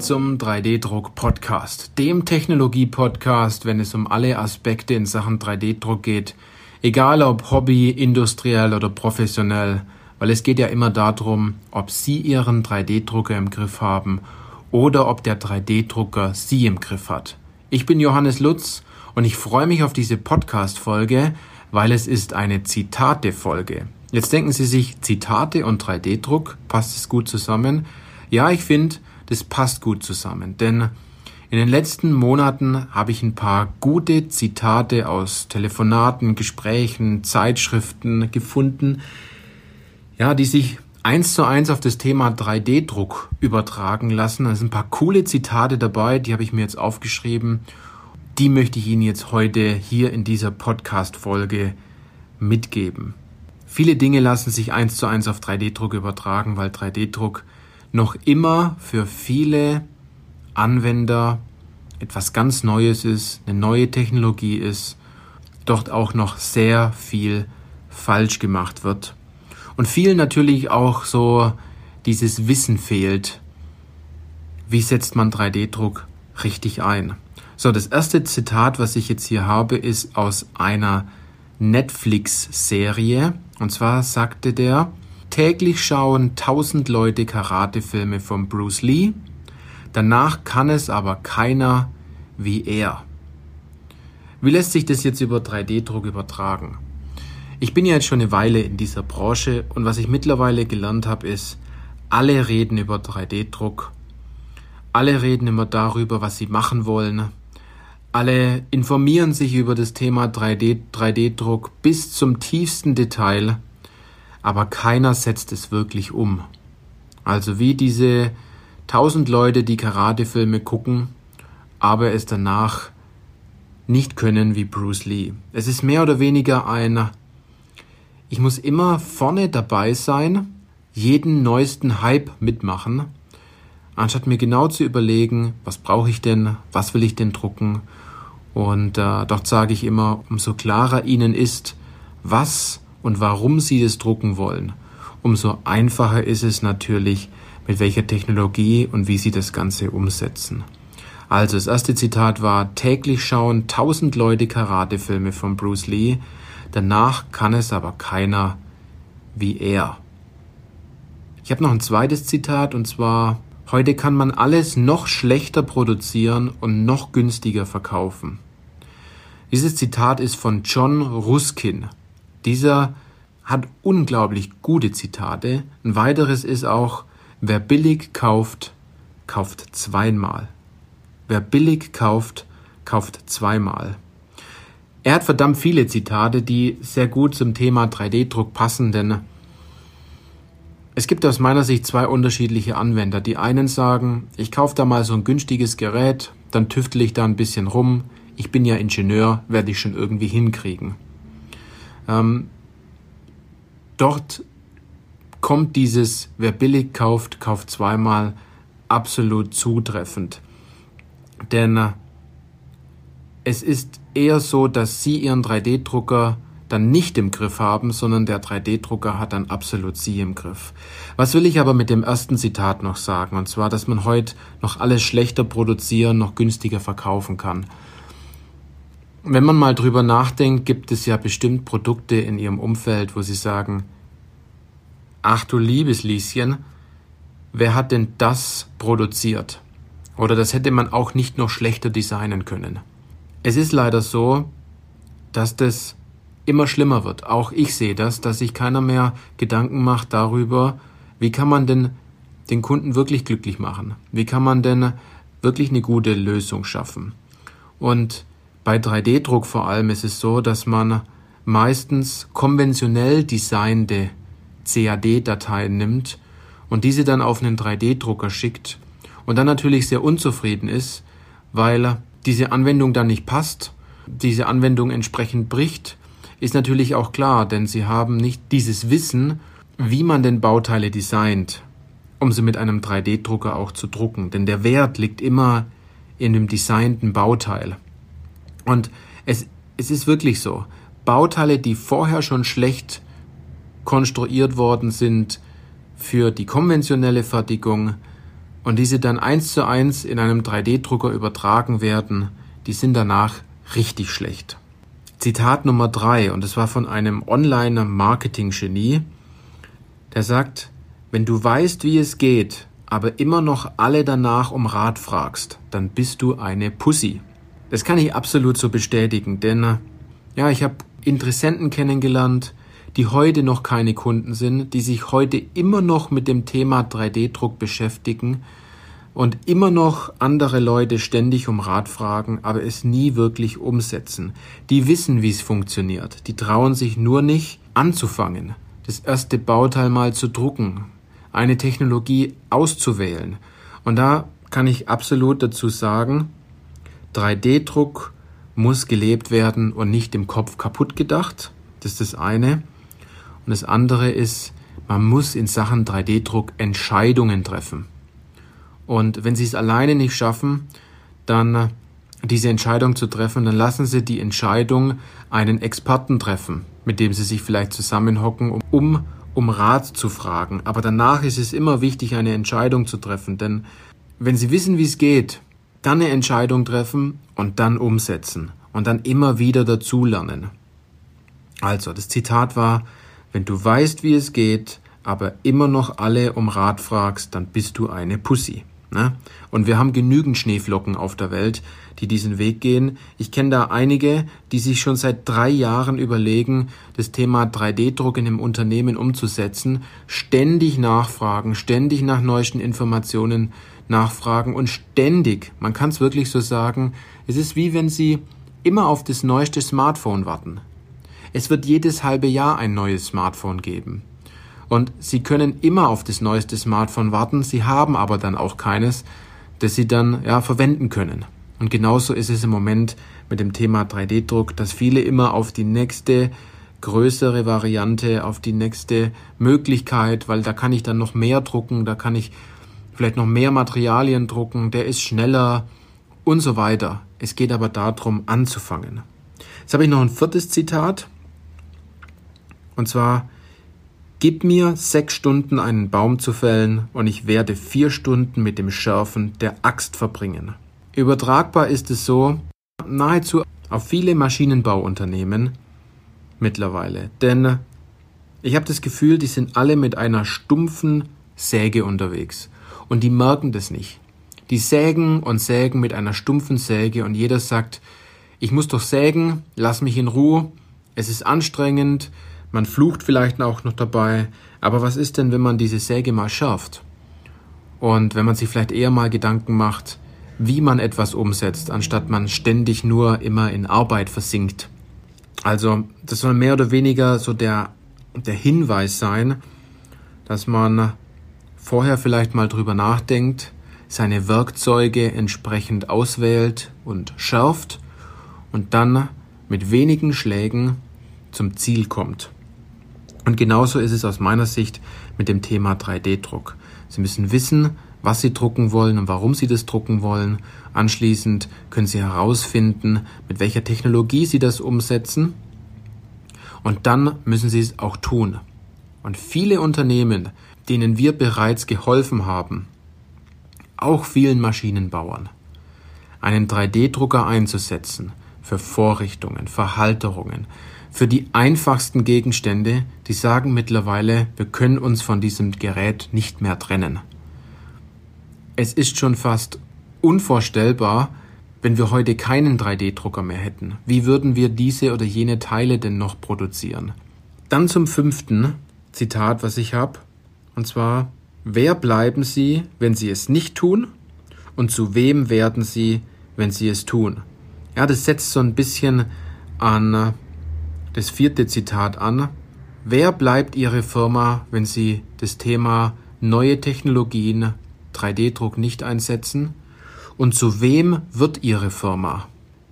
Zum 3D-Druck-Podcast, dem Technologie-Podcast, wenn es um alle Aspekte in Sachen 3D-Druck geht, egal ob Hobby, industriell oder professionell, weil es geht ja immer darum, ob Sie Ihren 3D-Drucker im Griff haben oder ob der 3D-Drucker Sie im Griff hat. Ich bin Johannes Lutz und ich freue mich auf diese Podcast-Folge, weil es ist eine Zitate-Folge. Jetzt denken Sie sich, Zitate und 3D-Druck, passt es gut zusammen? Ja, ich finde, das passt gut zusammen, denn in den letzten Monaten habe ich ein paar gute Zitate aus Telefonaten, Gesprächen, Zeitschriften gefunden, ja, die sich eins zu eins auf das Thema 3D-Druck übertragen lassen. Da sind ein paar coole Zitate dabei, die habe ich mir jetzt aufgeschrieben. Die möchte ich Ihnen jetzt heute hier in dieser Podcast-Folge mitgeben. Viele Dinge lassen sich eins zu eins auf 3D-Druck übertragen, weil 3D-Druck noch immer für viele Anwender etwas ganz Neues ist, eine neue Technologie ist, dort auch noch sehr viel falsch gemacht wird. Und vielen natürlich auch so dieses Wissen fehlt. Wie setzt man 3D-Druck richtig ein? So, das erste Zitat, was ich jetzt hier habe, ist aus einer Netflix-Serie. Und zwar sagte der, Täglich schauen tausend Leute Karatefilme von Bruce Lee, danach kann es aber keiner wie er. Wie lässt sich das jetzt über 3D-Druck übertragen? Ich bin ja jetzt schon eine Weile in dieser Branche und was ich mittlerweile gelernt habe, ist, alle reden über 3D-Druck, alle reden immer darüber, was sie machen wollen, alle informieren sich über das Thema 3D, 3D-Druck bis zum tiefsten Detail aber keiner setzt es wirklich um. Also wie diese tausend Leute, die Karatefilme gucken, aber es danach nicht können wie Bruce Lee. Es ist mehr oder weniger ein, ich muss immer vorne dabei sein, jeden neuesten Hype mitmachen, anstatt mir genau zu überlegen, was brauche ich denn, was will ich denn drucken. Und äh, dort sage ich immer, umso klarer ihnen ist, was und warum Sie es drucken wollen, umso einfacher ist es natürlich, mit welcher Technologie und wie Sie das Ganze umsetzen. Also das erste Zitat war, täglich schauen tausend Leute Karatefilme von Bruce Lee, danach kann es aber keiner wie er. Ich habe noch ein zweites Zitat und zwar, heute kann man alles noch schlechter produzieren und noch günstiger verkaufen. Dieses Zitat ist von John Ruskin. Dieser hat unglaublich gute Zitate. Ein weiteres ist auch, wer billig kauft, kauft zweimal. Wer billig kauft, kauft zweimal. Er hat verdammt viele Zitate, die sehr gut zum Thema 3D-Druck passen, denn es gibt aus meiner Sicht zwei unterschiedliche Anwender. Die einen sagen, ich kaufe da mal so ein günstiges Gerät, dann tüftel ich da ein bisschen rum. Ich bin ja Ingenieur, werde ich schon irgendwie hinkriegen. Ähm, dort kommt dieses, wer billig kauft, kauft zweimal absolut zutreffend. Denn äh, es ist eher so, dass Sie Ihren 3D-Drucker dann nicht im Griff haben, sondern der 3D-Drucker hat dann absolut Sie im Griff. Was will ich aber mit dem ersten Zitat noch sagen? Und zwar, dass man heute noch alles schlechter produzieren, noch günstiger verkaufen kann. Wenn man mal drüber nachdenkt, gibt es ja bestimmt Produkte in Ihrem Umfeld, wo Sie sagen, ach du liebes Lieschen, wer hat denn das produziert? Oder das hätte man auch nicht noch schlechter designen können. Es ist leider so, dass das immer schlimmer wird. Auch ich sehe das, dass sich keiner mehr Gedanken macht darüber, wie kann man denn den Kunden wirklich glücklich machen? Wie kann man denn wirklich eine gute Lösung schaffen? Und bei 3D-Druck vor allem ist es so, dass man meistens konventionell designte CAD-Dateien nimmt und diese dann auf einen 3D-Drucker schickt und dann natürlich sehr unzufrieden ist, weil diese Anwendung dann nicht passt, diese Anwendung entsprechend bricht, ist natürlich auch klar, denn sie haben nicht dieses Wissen, wie man denn Bauteile designt, um sie mit einem 3D-Drucker auch zu drucken. Denn der Wert liegt immer in dem designten Bauteil. Und es, es ist wirklich so. Bauteile, die vorher schon schlecht konstruiert worden sind für die konventionelle Fertigung, und diese dann eins zu eins in einem 3D-Drucker übertragen werden, die sind danach richtig schlecht. Zitat Nummer drei, und das war von einem Online-Marketing-Genie, der sagt, wenn du weißt, wie es geht, aber immer noch alle danach um Rat fragst, dann bist du eine Pussy. Das kann ich absolut so bestätigen, denn ja, ich habe Interessenten kennengelernt, die heute noch keine Kunden sind, die sich heute immer noch mit dem Thema 3D-Druck beschäftigen und immer noch andere Leute ständig um Rat fragen, aber es nie wirklich umsetzen. Die wissen, wie es funktioniert. Die trauen sich nur nicht anzufangen, das erste Bauteil mal zu drucken, eine Technologie auszuwählen. Und da kann ich absolut dazu sagen, 3D-Druck muss gelebt werden und nicht im Kopf kaputt gedacht. Das ist das eine. Und das andere ist, man muss in Sachen 3D-Druck Entscheidungen treffen. Und wenn Sie es alleine nicht schaffen, dann diese Entscheidung zu treffen, dann lassen Sie die Entscheidung einen Experten treffen, mit dem Sie sich vielleicht zusammenhocken, um, um Rat zu fragen. Aber danach ist es immer wichtig, eine Entscheidung zu treffen, denn wenn Sie wissen, wie es geht, dann eine Entscheidung treffen und dann umsetzen und dann immer wieder dazulernen. Also, das Zitat war, wenn du weißt, wie es geht, aber immer noch alle um Rat fragst, dann bist du eine Pussy. Ne? Und wir haben genügend Schneeflocken auf der Welt, die diesen Weg gehen. Ich kenne da einige, die sich schon seit drei Jahren überlegen, das Thema 3D-Druck in einem Unternehmen umzusetzen, ständig nachfragen, ständig nach neuesten Informationen nachfragen und ständig, man kann es wirklich so sagen, es ist wie wenn sie immer auf das neueste Smartphone warten. Es wird jedes halbe Jahr ein neues Smartphone geben. Und Sie können immer auf das neueste Smartphone warten, Sie haben aber dann auch keines, das Sie dann ja verwenden können. Und genauso ist es im Moment mit dem Thema 3D-Druck, dass viele immer auf die nächste größere Variante, auf die nächste Möglichkeit, weil da kann ich dann noch mehr drucken, da kann ich vielleicht noch mehr Materialien drucken, der ist schneller und so weiter. Es geht aber darum, anzufangen. Jetzt habe ich noch ein viertes Zitat. Und zwar, Gib mir sechs Stunden einen Baum zu fällen, und ich werde vier Stunden mit dem Schärfen der Axt verbringen. Übertragbar ist es so nahezu auf viele Maschinenbauunternehmen mittlerweile. Denn ich habe das Gefühl, die sind alle mit einer stumpfen Säge unterwegs. Und die merken das nicht. Die sägen und sägen mit einer stumpfen Säge und jeder sagt, ich muss doch sägen, lass mich in Ruhe, es ist anstrengend, man flucht vielleicht auch noch dabei. Aber was ist denn, wenn man diese Säge mal schärft? Und wenn man sich vielleicht eher mal Gedanken macht, wie man etwas umsetzt, anstatt man ständig nur immer in Arbeit versinkt. Also, das soll mehr oder weniger so der, der Hinweis sein, dass man vorher vielleicht mal drüber nachdenkt, seine Werkzeuge entsprechend auswählt und schärft und dann mit wenigen Schlägen zum Ziel kommt. Und genauso ist es aus meiner Sicht mit dem Thema 3D-Druck. Sie müssen wissen, was Sie drucken wollen und warum Sie das drucken wollen. Anschließend können Sie herausfinden, mit welcher Technologie Sie das umsetzen. Und dann müssen Sie es auch tun. Und viele Unternehmen, denen wir bereits geholfen haben, auch vielen Maschinenbauern, einen 3D-Drucker einzusetzen für Vorrichtungen, Verhalterungen, für die einfachsten Gegenstände, die sagen mittlerweile, wir können uns von diesem Gerät nicht mehr trennen. Es ist schon fast unvorstellbar, wenn wir heute keinen 3D-Drucker mehr hätten. Wie würden wir diese oder jene Teile denn noch produzieren? Dann zum fünften Zitat, was ich habe, und zwar, wer bleiben Sie, wenn Sie es nicht tun? Und zu wem werden Sie, wenn Sie es tun? Ja, das setzt so ein bisschen an das vierte Zitat an. Wer bleibt Ihre Firma, wenn Sie das Thema neue Technologien, 3D-Druck nicht einsetzen? Und zu wem wird Ihre Firma,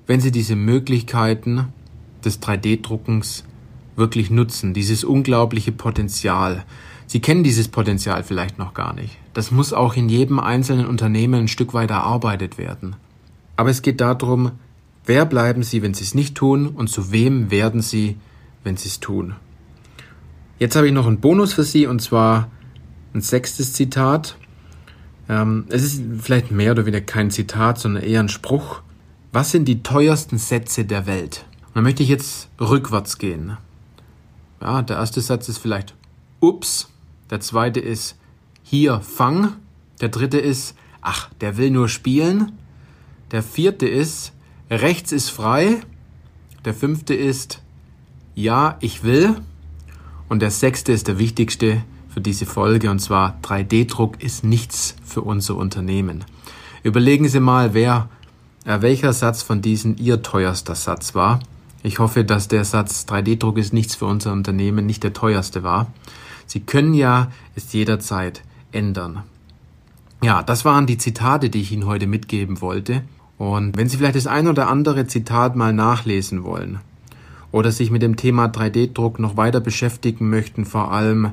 wenn Sie diese Möglichkeiten des 3D-Druckens wirklich nutzen, dieses unglaubliche Potenzial? Sie kennen dieses Potenzial vielleicht noch gar nicht. Das muss auch in jedem einzelnen Unternehmen ein Stück weit erarbeitet werden. Aber es geht darum, Wer bleiben sie, wenn sie es nicht tun, und zu wem werden sie, wenn sie es tun? Jetzt habe ich noch einen Bonus für Sie, und zwar ein sechstes Zitat. Ähm, es ist vielleicht mehr oder weniger kein Zitat, sondern eher ein Spruch. Was sind die teuersten Sätze der Welt? Und da möchte ich jetzt rückwärts gehen. Ja, der erste Satz ist vielleicht Ups. Der zweite ist Hier, fang. Der dritte ist Ach, der will nur spielen. Der vierte ist Rechts ist frei. Der fünfte ist Ja, ich will. Und der sechste ist der wichtigste für diese Folge und zwar 3D-Druck ist nichts für unser Unternehmen. Überlegen Sie mal, wer, äh, welcher Satz von diesen Ihr teuerster Satz war. Ich hoffe, dass der Satz 3D-Druck ist nichts für unser Unternehmen nicht der teuerste war. Sie können ja es jederzeit ändern. Ja, das waren die Zitate, die ich Ihnen heute mitgeben wollte. Und wenn Sie vielleicht das ein oder andere Zitat mal nachlesen wollen oder sich mit dem Thema 3D-Druck noch weiter beschäftigen möchten, vor allem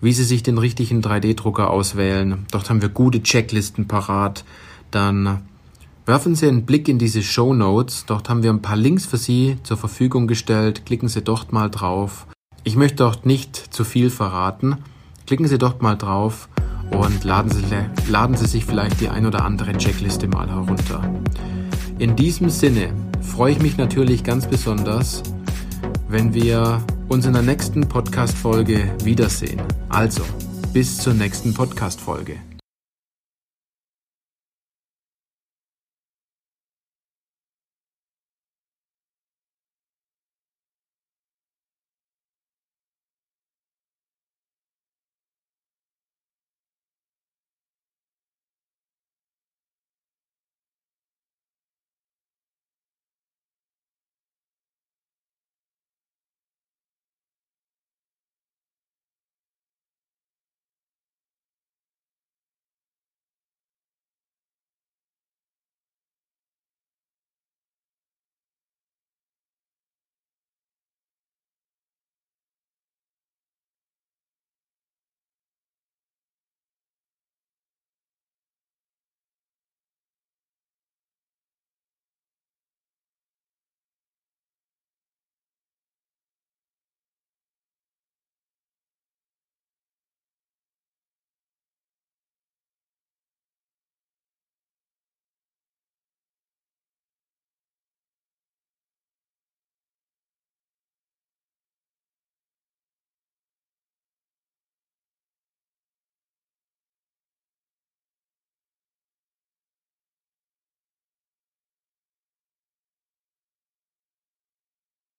wie Sie sich den richtigen 3D-Drucker auswählen, dort haben wir gute Checklisten parat, dann werfen Sie einen Blick in diese Show Notes, dort haben wir ein paar Links für Sie zur Verfügung gestellt, klicken Sie dort mal drauf. Ich möchte dort nicht zu viel verraten, klicken Sie dort mal drauf und laden Sie, laden Sie sich vielleicht die ein oder andere Checkliste mal herunter. In diesem Sinne freue ich mich natürlich ganz besonders, wenn wir uns in der nächsten Podcast-Folge wiedersehen. Also, bis zur nächsten Podcast-Folge.